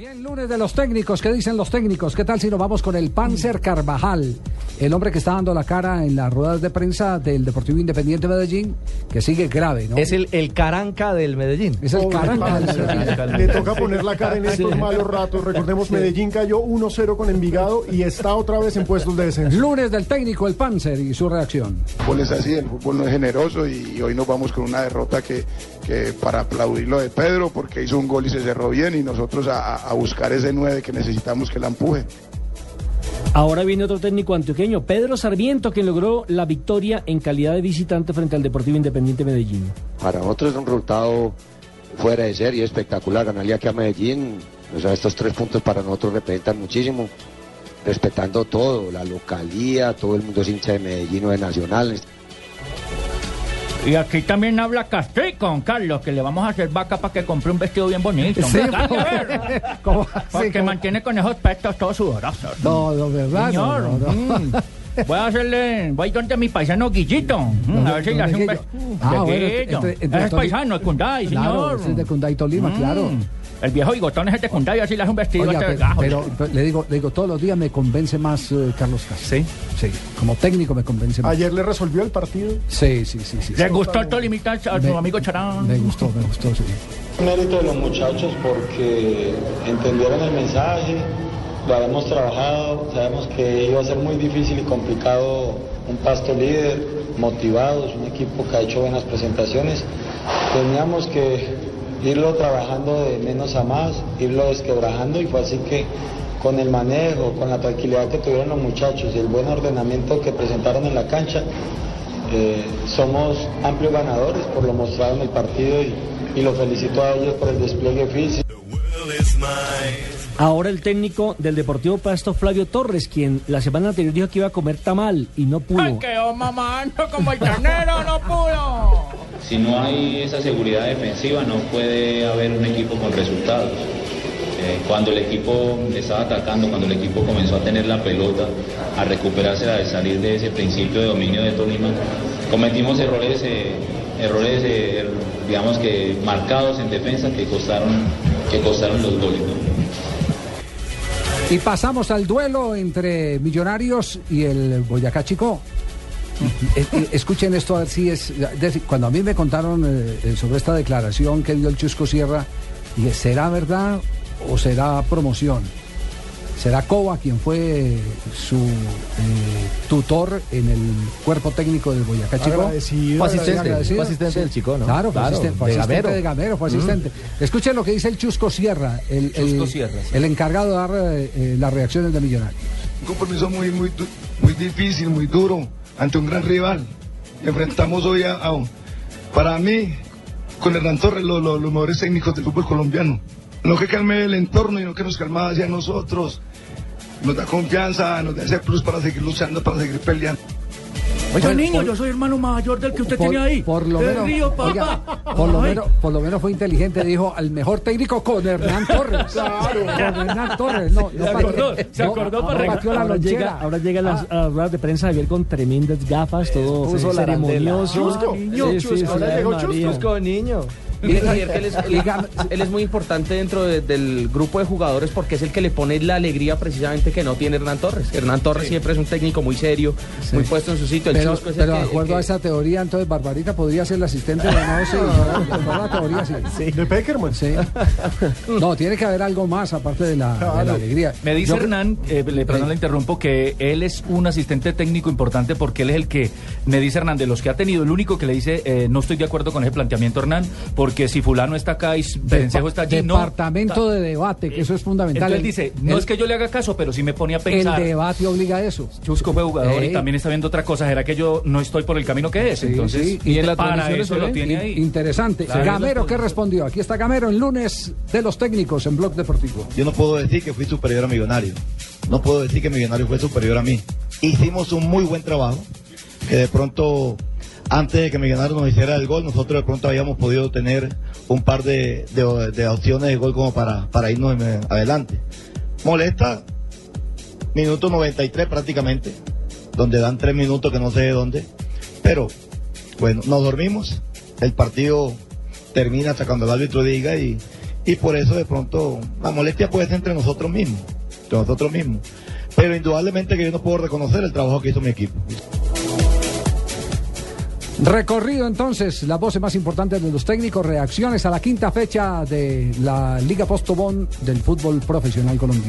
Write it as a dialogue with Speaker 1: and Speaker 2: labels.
Speaker 1: Bien, lunes de los técnicos, ¿qué dicen los técnicos? ¿Qué tal si nos vamos con el Panzer Carvajal, el hombre que está dando la cara en las ruedas de prensa del Deportivo Independiente Medellín, que sigue grave, ¿no?
Speaker 2: Es el, el caranca del Medellín.
Speaker 1: Es el
Speaker 3: Pobre
Speaker 1: caranca del. Medellín.
Speaker 3: Le toca poner la cara en estos malos ratos. Recordemos, Medellín cayó 1-0 con Envigado y está otra vez en puestos de descenso.
Speaker 1: Lunes del técnico, el Panzer y su reacción.
Speaker 4: El fútbol es así, el fútbol no es generoso y hoy nos vamos con una derrota que, que para aplaudir lo de Pedro porque hizo un gol y se cerró bien y nosotros a, a buscar ese 9 que necesitamos que la empuje.
Speaker 5: Ahora viene otro técnico antioqueño, Pedro Sarmiento, quien logró la victoria en calidad de visitante frente al Deportivo Independiente Medellín.
Speaker 6: Para nosotros es un resultado fuera de serie, espectacular. Ganarle aquí a Medellín, o sea, estos tres puntos para nosotros representan muchísimo. Respetando todo, la localía, todo el mundo es hincha de Medellín o de Nacional.
Speaker 7: Y aquí también habla Castrico, Carlos, que le vamos a hacer vaca para que compre un vestido bien bonito.
Speaker 1: Sí,
Speaker 7: ver.
Speaker 1: ¿Cómo?
Speaker 7: Porque
Speaker 1: ¿Cómo?
Speaker 7: mantiene con esos pechos todos sudorosos.
Speaker 1: No, no, ¿verdad?
Speaker 7: Señor,
Speaker 1: No, no,
Speaker 7: mm. voy a hacerle, voy donde mi paisano Guillito, mm, a ver si le hace un beso.
Speaker 1: Ah, bueno,
Speaker 7: Ese es paisano, es Cunday,
Speaker 1: Claro,
Speaker 7: señor.
Speaker 1: es de Cunday, Tolima,
Speaker 7: Mm.
Speaker 1: claro.
Speaker 7: El viejo bigotón es el de Cunday, así le hace un vestido.
Speaker 1: Oiga,
Speaker 7: a este
Speaker 1: pero,
Speaker 7: gajo.
Speaker 1: pero- pero le digo, le digo, todos los días me convence más eh, Carlos Castro.
Speaker 2: Sí.
Speaker 1: Sí, como técnico me convence más.
Speaker 3: Ayer le resolvió el partido.
Speaker 1: Sí, sí, sí, sí.
Speaker 7: ¿Le gustó el Tolimita a su amigo Charán?
Speaker 1: Me gustó, me gustó, sí.
Speaker 8: Mérito de los muchachos porque entendieron el mensaje, lo habíamos trabajado, sabemos que iba a ser muy difícil y complicado un pasto líder, motivados, un equipo que ha hecho buenas presentaciones. Teníamos que irlo trabajando de menos a más, irlo desquebrajando y fue así que con el manejo, con la tranquilidad que tuvieron los muchachos y el buen ordenamiento que presentaron en la cancha, eh, somos amplios ganadores por lo mostrado en el partido y, y los felicito a ellos por el despliegue físico.
Speaker 5: Ahora el técnico del Deportivo Pasto, Flavio Torres, quien la semana anterior dijo que iba a comer tamal y no pudo.
Speaker 7: Ay, quedó mamando como el carnero, no pudo.
Speaker 9: Si no hay esa seguridad defensiva, no puede haber un equipo con resultados. Eh, cuando el equipo estaba atacando, cuando el equipo comenzó a tener la pelota, a recuperarse, a salir de ese principio de dominio de Tolima, cometimos errores, eh, errores, eh, digamos que marcados en defensa que costaron, que costaron los goles.
Speaker 1: Y pasamos al duelo entre Millonarios y el Boyacá Chico. Eh, eh, Escuchen esto a ver si es. cuando a mí me contaron eh, sobre esta declaración que dio el Chusco Sierra, dije, ¿será verdad o será promoción? ¿Será Coba quien fue su eh, tutor en el cuerpo técnico del Boyacá Chico?
Speaker 3: Agradecido,
Speaker 2: Fue asistente,
Speaker 1: agradecido.
Speaker 2: fue asistente
Speaker 1: Sí.
Speaker 2: del chico, ¿no?
Speaker 1: Claro, fue asistente, fue
Speaker 2: de
Speaker 1: asistente
Speaker 2: Gamero.
Speaker 1: de Gamero, fue asistente. Escuchen lo que dice el Chusco Sierra, el,
Speaker 2: Chusco
Speaker 1: el-
Speaker 2: Sierra, sí.
Speaker 1: el encargado de dar eh, las reacciones de Millonarios.
Speaker 4: Un compromiso muy, muy, muy difícil, muy duro, ante un gran rival. Enfrentamos hoy a, a un- para mí, con Hernán Torres, lo- lo- los mejores técnicos del fútbol colombiano. No que calme el entorno, sino que nos calma hacia nosotros. Nos da confianza, nos da ese plus para seguir luchando, para seguir peleando.
Speaker 7: Oiga,
Speaker 1: Por-
Speaker 7: niño,
Speaker 1: por-
Speaker 7: yo soy hermano mayor del que usted
Speaker 1: por,
Speaker 7: tiene ahí.
Speaker 1: por lo menos,
Speaker 7: río, papá.
Speaker 1: oiga, por, lo menos, por lo menos fue inteligente, dijo al mejor técnico con Hernán Torres. Con Hernán Torres, no, no
Speaker 5: Se
Speaker 1: pateó-
Speaker 5: acordó, se
Speaker 1: no,
Speaker 5: acordó
Speaker 1: no
Speaker 5: para
Speaker 1: la
Speaker 5: ahora llega, ahora llega a las, a las ruedas de prensa Javier con tremendas gafas, todo
Speaker 2: puso
Speaker 5: ceremonioso.
Speaker 3: Chusco, niño,
Speaker 5: Sí, sí,
Speaker 3: Chusco,
Speaker 5: sí,
Speaker 3: ahora
Speaker 5: Ave
Speaker 3: llegó
Speaker 5: María.
Speaker 2: Chusco, niño. Mire, Javier, que él es, él- muy importante dentro de- del grupo de jugadores porque es el que le pone la alegría precisamente que no tiene Hernán Torres. Hernán Torres siempre es un técnico muy serio, muy puesto en su sitio. El
Speaker 1: Pero,
Speaker 2: Chusco es el
Speaker 1: pero
Speaker 2: que-
Speaker 1: de acuerdo
Speaker 2: que-
Speaker 1: a esa teoría, entonces Barbarita podría ser el asistente de a la teoría, sí.
Speaker 3: De Peckerman.
Speaker 1: Sí. No, tiene que haber algo más aparte de la, de la alegría.
Speaker 10: Me dice
Speaker 1: Yo-
Speaker 10: Hernán, eh, le, perdón, le interrumpo, que él es un asistente técnico importante porque él es el que, me dice Hernán, de los que ha tenido, el único que le dice, eh, no estoy de acuerdo con ese planteamiento, Hernán, porque si fulano está acá y Perencejo está allí, no.
Speaker 1: Departamento de debate, que eso es fundamental.
Speaker 10: Entonces él dice, no
Speaker 1: El-
Speaker 10: es que yo le haga caso, pero sí me pone a
Speaker 1: El
Speaker 10: pensar.
Speaker 1: debate obliga a eso.
Speaker 10: Chusco fue jugador
Speaker 1: Ey.
Speaker 10: y también está viendo otra cosa. ¿Será que yo no estoy por el camino que es?
Speaker 1: Sí,
Speaker 10: Entonces,
Speaker 1: sí. Y en la
Speaker 10: para eso lo tiene ahí.
Speaker 1: Interesante.
Speaker 10: Claro.
Speaker 1: Gamero, ¿qué respondió? Aquí está Gamero, el lunes de los técnicos en Blog Deportivo.
Speaker 6: Yo no puedo decir que fui superior a Millonario. No puedo decir que Millonario fue superior a mí. Hicimos un muy buen trabajo, que de pronto, antes de que Millonario nos hiciera el gol, nosotros de pronto habíamos podido tener un par de, opciones de gol como para, para irnos eh, adelante. Molesta, minuto 93 prácticamente, donde dan tres minutos que no sé de dónde, pero bueno, nos dormimos, el partido termina hasta cuando el árbitro diga y, y por eso de pronto la molestia puede ser entre nosotros mismos, entre nosotros mismos. Pero indudablemente que yo no puedo reconocer el trabajo que hizo mi equipo.
Speaker 1: Recorrido entonces, las voces más importantes de los técnicos, reacciones a la quinta fecha de la Liga Postobón del fútbol profesional colombiano.